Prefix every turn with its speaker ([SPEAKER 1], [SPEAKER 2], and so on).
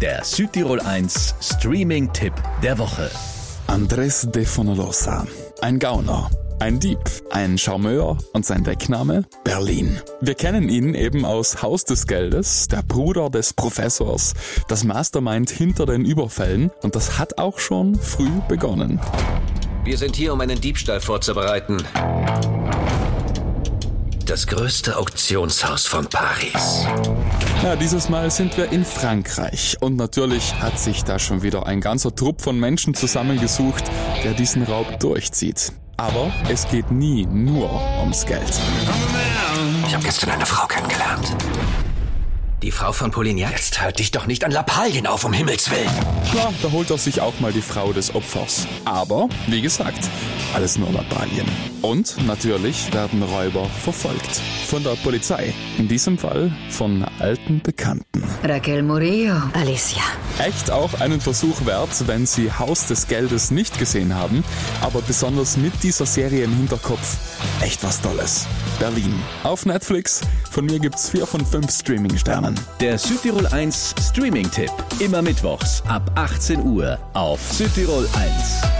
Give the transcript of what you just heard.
[SPEAKER 1] Der Südtirol 1 Streaming-Tipp der Woche.
[SPEAKER 2] Andres de Fonolosa. Ein Gauner. Ein Dieb, ein Charmeur und sein Deckname Berlin. Wir kennen ihn eben aus Haus des Geldes, der Bruder des Professors, das Mastermind hinter den Überfällen und das hat auch schon früh begonnen.
[SPEAKER 3] Wir sind hier, um einen Diebstahl vorzubereiten. Das größte Auktionshaus von Paris.
[SPEAKER 2] Ja, dieses Mal sind wir in Frankreich und natürlich hat sich da schon wieder ein ganzer Trupp von Menschen zusammengesucht, der diesen Raub durchzieht. Aber es geht nie nur ums Geld.
[SPEAKER 3] Ich habe gestern eine Frau kennengelernt. Die Frau von Polignac? Jetzt halt dich doch nicht an Lappalien auf, um Himmels Willen.
[SPEAKER 2] Ja, da holt er sich auch mal die Frau des Opfers. Aber, wie gesagt, alles nur Lappalien. Und natürlich werden Räuber verfolgt. Von der Polizei. In diesem Fall von alten Bekannten.
[SPEAKER 4] Raquel Murillo. Alicia.
[SPEAKER 2] Echt auch einen Versuch wert, wenn Sie Haus des Geldes nicht gesehen haben, aber besonders mit dieser Serie im Hinterkopf echt was Tolles. Berlin. Auf Netflix. Von mir gibt's vier von fünf Streaming-Sternen.
[SPEAKER 1] Der Südtirol 1 Streaming-Tipp. Immer mittwochs ab 18 Uhr auf Südtirol 1.